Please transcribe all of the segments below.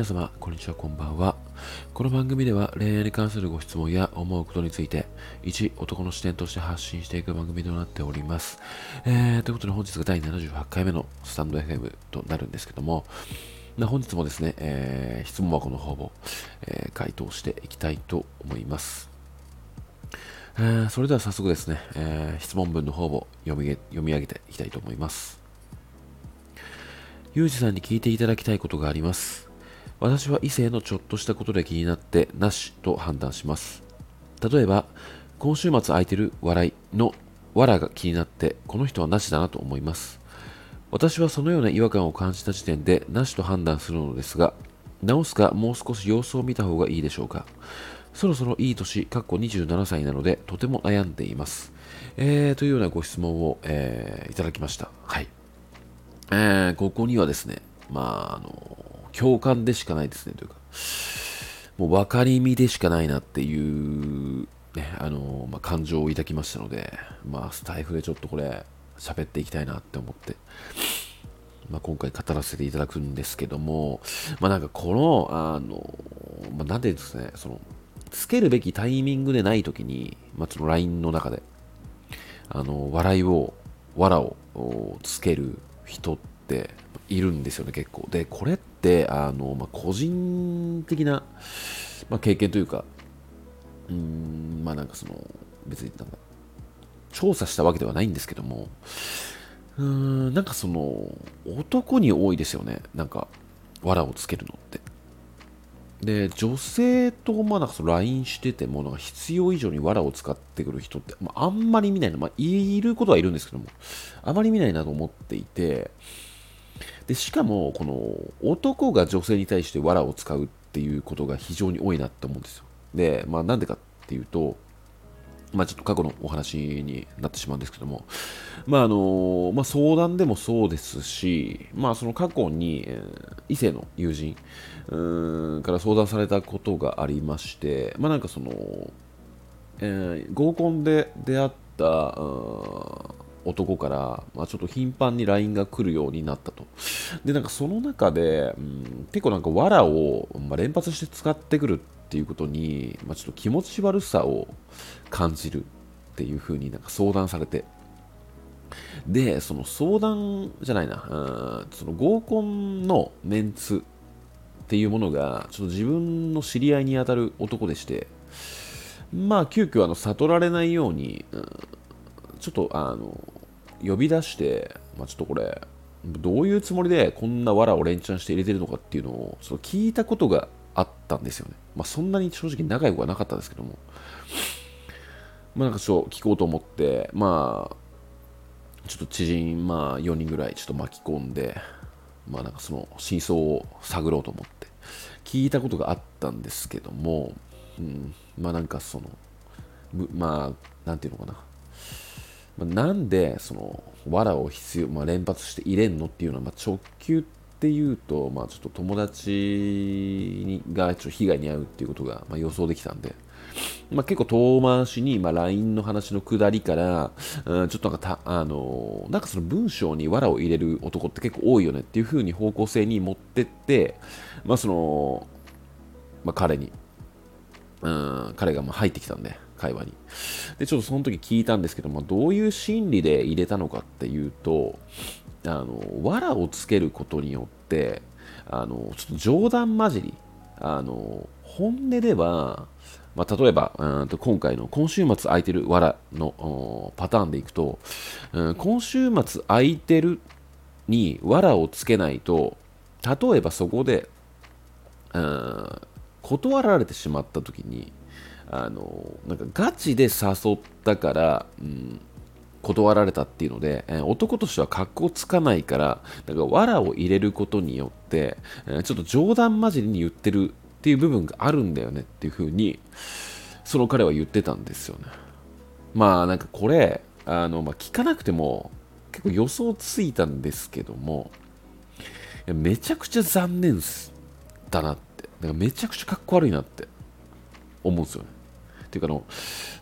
皆様、こんにちは、こんばんは。この番組では恋愛に関するご質問や思うことについて、一男の視点として発信していく番組となっております。えー、ということで本日が第78回目のスタンド FM となるんですけども、本日もですね、えー、質問箱の方を、えー、回答していきたいと思います。えー、それでは早速ですね、えー、質問文の方を読み読み上げていきたいと思います。ゆうじさんに聞いていただきたいことがあります。私は異性のちょっとしたことで気になってなしと判断します。例えば、今週末空いてる笑いのわらが気になってこの人はなしだなと思います。私はそのような違和感を感じた時点でなしと判断するのですが、直すかもう少し様子を見た方がいいでしょうか。そろそろいい年、かっこ27歳なので、とても悩んでいます。えー、というようなご質問を、えー、いただきました。はい。えー、ここにはですね、まあ、あの、共感でしかないですね、というか、もう分かりみでしかないなっていう、ね、あの、まあ、感情を抱きましたので、まあ、スタイフでちょっとこれ、喋っていきたいなって思って、まあ、今回語らせていただくんですけども、まあ、なんかこの、あの、まあ、なんでですね、その、つけるべきタイミングでないときに、まあ、その LINE の中で、あの、笑いを、わらをつける人っているんですよね、結構。で、これって、あの、まあ、個人的な、まあ、経験というか、うん、まあなんかその、別になんか、調査したわけではないんですけども、うーん、なんかその、男に多いですよね、なんか、藁をつけるのって。で、女性とまあなんかその LINE してても、なんか必要以上に藁を使ってくる人って、まあ、あんまり見ないの、まあ、いることはいるんですけども、あまり見ないなと思っていて、で、しかも、この男が女性に対して藁を使うっていうことが非常に多いなって思うんですよ。で、まあなんでかっていうと、まあ、ちょっと過去のお話になってしまうんですけども、まああのまあ、相談でもそうですし、まあ、その過去に、異性の友人から相談されたことがありまして、まあ、なんかその、えー、合コンで出会った男から、まあ、ちょっと頻繁に LINE が来るようになったと。で、なんかその中で、うん、結構なんか藁を、まあ、連発して使ってくるっていうことに、まあ、ちょっと気持ち悪さを感じるっていうふうになんか相談されて、で、その相談じゃないな、うんその合コンのメンツっていうものが、ちょっと自分の知り合いに当たる男でして、まあ、急遽あの悟られないように、うん、ちょっとあの呼び出して、まあ、ちょっとこれ、どういうつもりでこんな藁を連チャンして入れてるのかっていうのをちょっと聞いたことがあったんですよね。まあ、そんなに正直仲良くはなかったですけども、まあ、なんかちょっと聞こうと思って、まあ、ちょっと知人、まあ、4人ぐらいちょっと巻き込んで、まあ、なんかその真相を探ろうと思って、聞いたことがあったんですけども、うん、まあなんかその、まあ、なんていうのかな。まあ、なんでその藁を必要、まあ、連発して入れんのっていうのは、まあ、直球っていうと、まあ、ちょっと友達にがちょっと被害に遭うっていうことが、まあ、予想できたんで、まあ、結構遠回しに、まあ、LINE の話の下りから、うん、ちょっとなんかた、あのなんかその文章に藁を入れる男って結構多いよねっていう風に方向性に持ってって、まあ、その、まあ、彼に、うん、彼がまあ入ってきたんで、会話に。で、ちょっとその時聞いたんですけど、まあ、どういう心理で入れたのかっていうと、あの、藁をつけることによって、あの、ちょっと冗談交じり、あの、本音では、まあ、例えば、うんと今回の今週末空いてる藁のパターンでいくと、うん、今週末空いてるに藁をつけないと、例えばそこで、うん、断られてしまった時に、あのなんかガチで誘ったから、うん、断られたっていうので、え、男としては格好つかないから、なんか藁を入れることによって、え、ちょっと冗談交じりに言ってるっていう部分があるんだよねっていうふうに、その彼は言ってたんですよね。まあなんかこれ、あの、まあ、聞かなくても結構予想ついたんですけども、めちゃくちゃ残念だなって、なんかめちゃくちゃかっこ悪いなって思うんですよね。っていうかの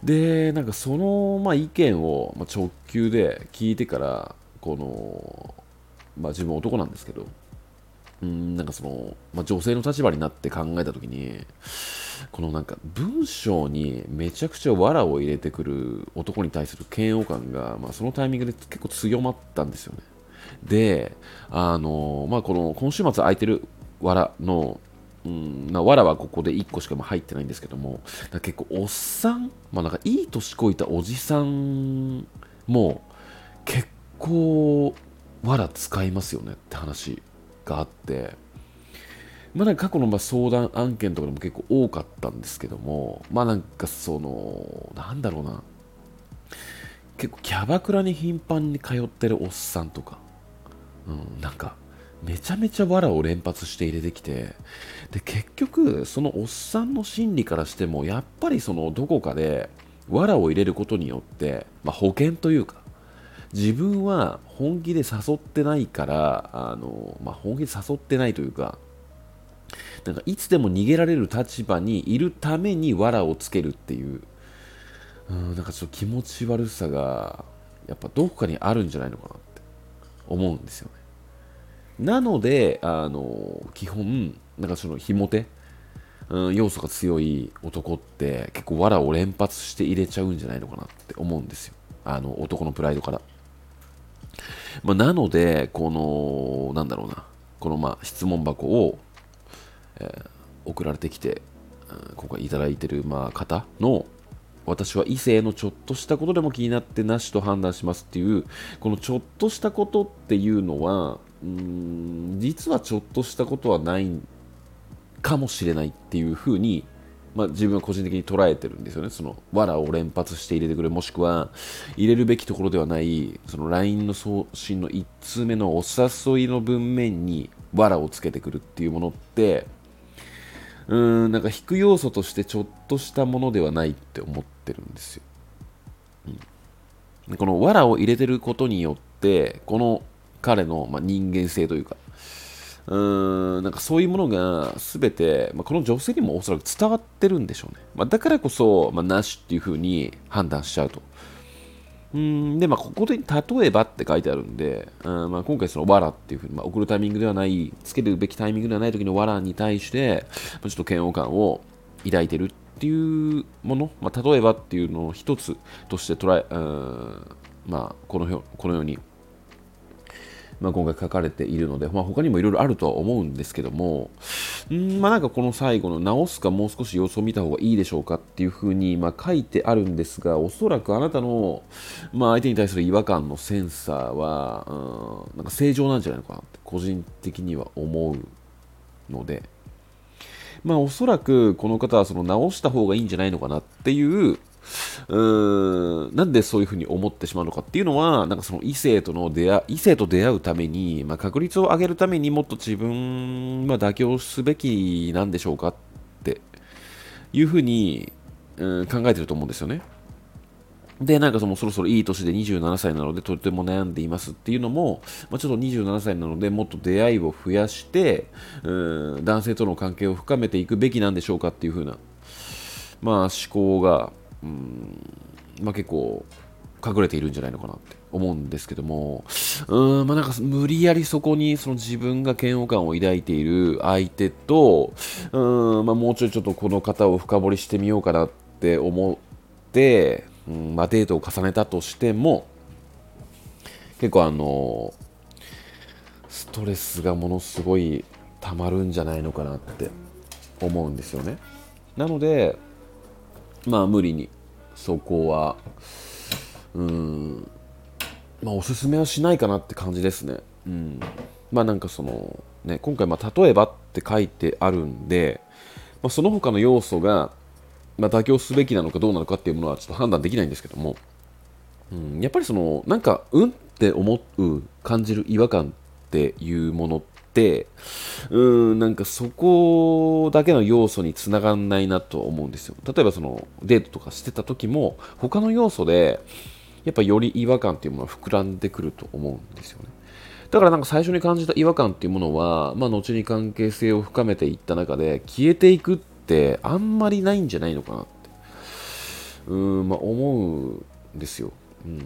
でなんかその、まあ、意見を、ま、直球で聞いてからこの、まあ、自分男なんですけどうんなんかその、まあ、女性の立場になって考えた時にこのなんか文章にめちゃくちゃ藁を入れてくる男に対する嫌悪感が、まあ、そのタイミングで結構強まったんですよね。であのまあこの今週末空いてる藁のうん、な藁はここで1個しか入ってないんですけども結構おっさん、まあ、なんかいい年こいたおじさんも結構藁使いますよねって話があってまあなんか過去のま相談案件とかでも結構多かったんですけどもまあなんかそのなんだろうな結構キャバクラに頻繁に通ってるおっさんとか、うん、なんかめちゃめちゃ藁を連発して入れてきてで結局そのおっさんの心理からしてもやっぱりそのどこかで藁を入れることによって、まあ、保険というか自分は本気で誘ってないからあの、まあ、本気で誘ってないというかなんかいつでも逃げられる立場にいるために藁をつけるっていううんなんかちょっと気持ち悪さがやっぱどこかにあるんじゃないのかなって思うんですよね。なので、あの、基本、なんかその、ひも手、うん、要素が強い男って結構藁を連発して入れちゃうんじゃないのかなって思うんですよ。あの、男のプライドから。まあ、なので、この、なんだろうな、このまあ質問箱を、えー、送られてきて、うん今回いただいてるまあ方の、私は異性のちょっとしたことでも気になってなしと判断しますっていう、このちょっとしたことっていうのは、うん実はちょっとしたことはないかもしれないっていうふうに、まあ、自分は個人的に捉えてるんですよね。その藁を連発して入れてくるもしくは入れるべきところではないその LINE の送信の1通目のお誘いの文面に藁をつけてくるっていうものってうーんなんか引く要素としてちょっとしたものではないって思ってるんですよ。うん、この藁を入れてることによってこの彼の、まあ、人間性というか、うーん、なんかそういうものが全て、まあ、この女性にもおそらく伝わってるんでしょうね。まあ、だからこそ、まあ、なしっていうふうに判断しちゃうと。うんで、まあ、ここで例えばって書いてあるんで、うんまあ、今回そのわらっていうふうに、まあ、送るタイミングではない、つけるべきタイミングではない時のわらに対して、まあ、ちょっと嫌悪感を抱いてるっていうもの、まあ、例えばっていうのを一つとして捉え、うんまあ、このこのようにまあ、今回書かれているので、まあ、他にもいろいろあるとは思うんですけども、んまあ、なんかこの最後の直すかもう少し様子を見た方がいいでしょうかっていうふうに、まあ、書いてあるんですが、おそらくあなたの、まあ、相手に対する違和感のセンサーは、うん、なんか正常なんじゃないのかなって個人的には思うので、まあ、おそらくこの方はその直した方がいいんじゃないのかなっていううーんなんでそういうふうに思ってしまうのかっていうのは、なんかその異性との出会異性と出会うために、まあ、確率を上げるためにもっと自分は妥協すべきなんでしょうかっていうふうに、うん、考えてると思うんですよね。で、なんかそのそろそろいい年で27歳なのでとても悩んでいますっていうのも、まあ、ちょっと27歳なのでもっと出会いを増やして、うん、男性との関係を深めていくべきなんでしょうかっていうふうな、まあ、思考がうんまあ、結構隠れているんじゃないのかなって思うんですけども、うん、まあ、なんか無理やりそこにその自分が嫌悪感を抱いている相手と、うんまあ、もうちょいちょっとこの方を深掘りしてみようかなって思って、うんまあ、デートを重ねたとしても、結構あの、ストレスがものすごい溜まるんじゃないのかなって思うんですよね。なので、まあ無理に。そこは。うん。まあおすすめはしないかなって感じですね。うん。まあなんかそのね今回まあ例えばって書いてあるんで、まあ、その他の要素が、まあ、妥協すべきなのかどうなのかっていうものはちょっと判断できないんですけども、うん、やっぱりそのなんかうんって思う感じる違和感っていうものって、うーん、なんかそこだけの要素につながんないなと思うんですよ。例えばそのデートとかしてた時も、他の要素で、やっぱより違和感っていうものは膨らんでくると思うんですよね。だからなんか最初に感じた違和感っていうものは、まあ後に関係性を深めていった中で消えていくってあんまりないんじゃないのかなって、うーん、まあ思うんですよ。うん。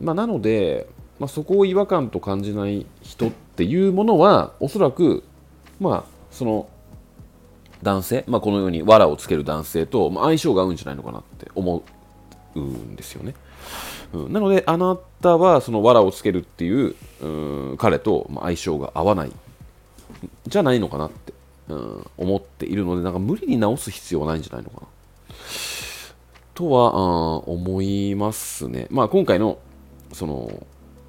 まあなので、まあ、そこを違和感と感じない人っっていうものはおそらくまあその男性、まあ、このように藁をつける男性と、相性が合うんじゃないのかなって思うんですよね。うん、なので、あなたはその藁をつけるっていうう彼と相性が合わないじゃないのかなって、うん、思っているので、なんか無理に直す必要はないんじゃないのかな。とは、思いますね。まあ、今回のその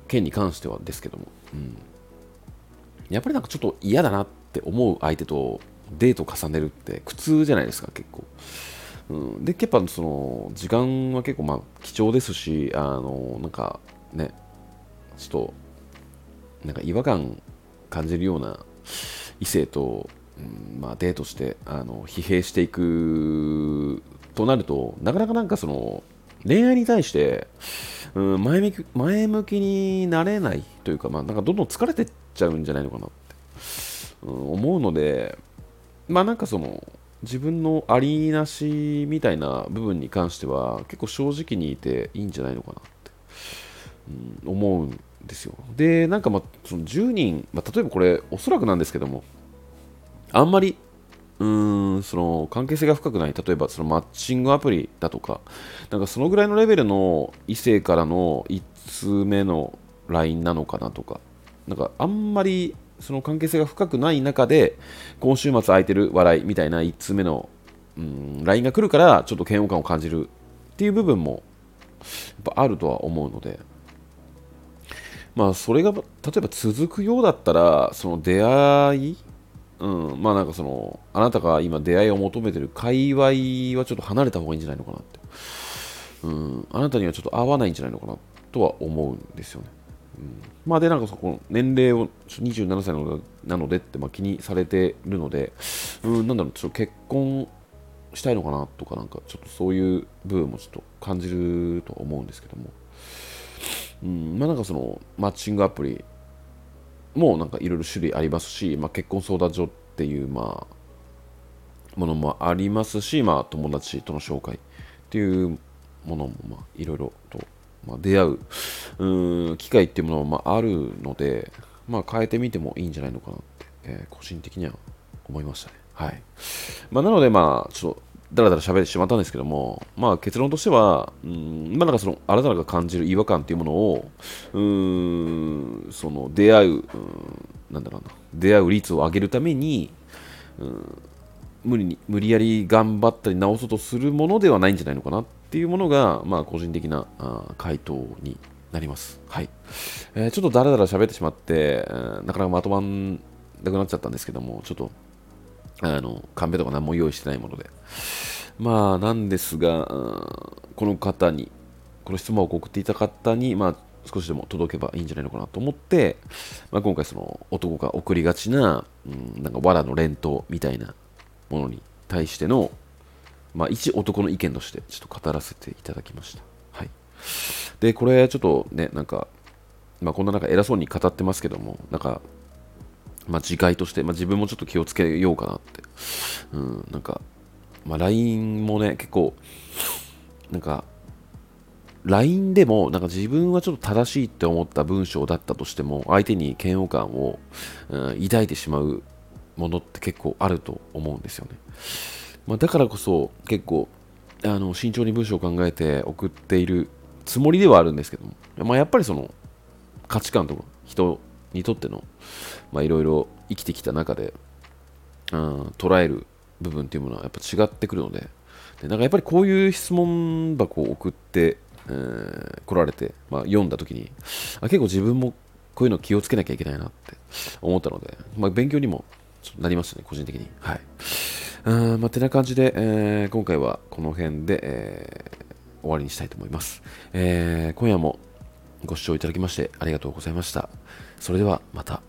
件に関してはですけども、うん、やっぱりなんかちょっと嫌だなって思う相手とデート重ねるって苦痛じゃないですか、結構。うん、で、やっぱその時間は結構まあ貴重ですし、あのなんかね、ちょっとなんか違和感感じるような異性と、うんまあ、デートしてあの疲弊していくとなると、なかなかなんかその恋愛に対して、うん、前向き前向きになれないというか、まあ、なんかどんどん疲れてっちゃうんじゃないのかなって、うん、思うので、まあなんかその自分のありなしみたいな部分に関しては結構正直にいていいんじゃないのかなって、うん、思うんですよ。で、なんかまあその10人、まあ、例えばこれおそらくなんですけども、あんまりうーんその関係性が深くない、例えばそのマッチングアプリだとか、なんかそのぐらいのレベルの異性からの1通目の LINE なのかなとか、なんかあんまりその関係性が深くない中で、今週末空いてる笑いみたいな1通目の、うん、LINE が来るから、ちょっと嫌悪感を感じるっていう部分もやっぱあるとは思うので、まあ、それが例えば続くようだったら、その出会い、うん、まあなんかその、あなたが今出会いを求めてる界隈はちょっと離れた方がいいんじゃないのかなって。うん、あなたにはちょっと合わないんじゃないのかなとは思うんですよね。うん、まあでなんかそこ年齢を27歳なのでってまあ気にされてるので、うん、なんだろう、ちょっと結婚したいのかなとか、なんかちょっとそういう部分もちょっと感じると思うんですけども、うん、まあなんかそのマッチングアプリもなんかいろいろ種類ありますし、まあ、結婚相談所っていうまあものもありますし、まあ友達との紹介っていうものもまあいろいろとまあ、出会ううん機会っていうものもまあるので、まあ、変えてみてもいいんじゃないのかなって、えー、個人的には思いましたね。はい。まあ、なので、まあ、ちょっと、だらだら喋ってしまったんですけども、まあ、結論としては、うん、まあ、なんかその、あなたが感じる違和感っていうものを、うん、その、出会う、うん、なんだろうな、出会う率を上げるために、うん、無理に、無理やり頑張ったり直そうとするものではないんじゃないのかなっっていうものが、まあ、個人的なあ回答になります。はい。えー、ちょっとだらだら喋ってしまって、なかなかまとまんなくなっちゃったんですけども、ちょっと、あの、カンペとか何も用意してないもので。まあ、なんですが、この方に、この質問を送っていた方に、まあ、少しでも届けばいいんじゃないのかなと思って、まあ、今回その男が送りがちな、うん、なんか藁の連投みたいなものに対してのまあ、一男の意見としてちょっと語らせていただきました。はい。で、これちょっとね、なんか、まあ、こんななんか偉そうに語ってますけども、なんか、まあ、次回として、まあ、自分もちょっと気をつけようかなって。うん、なんか、まあ、LINE もね、結構、なんか、LINE でも、なんか自分はちょっと正しいって思った文章だったとしても、相手に嫌悪感を、うん、抱いてしまうものって結構あると思うんですよね。まあ、だからこそ結構あの慎重に文章を考えて送っているつもりではあるんですけども、まあ、やっぱりその価値観とか人にとってのいろいろ生きてきた中で、うん、捉える部分っていうものはやっぱ違ってくるのででなんかやっぱりこういう質問箱を送って、えー、来られて、まあ、読んだ時にあ結構自分もこういうの気をつけなきゃいけないなって思ったので、まあ、勉強にもなりましたね個人的に。はい。うん、まあ、てな感じで、えー、今回はこの辺で、えー、終わりにしたいと思います、えー、今夜もご視聴いただきましてありがとうございました。それではまた。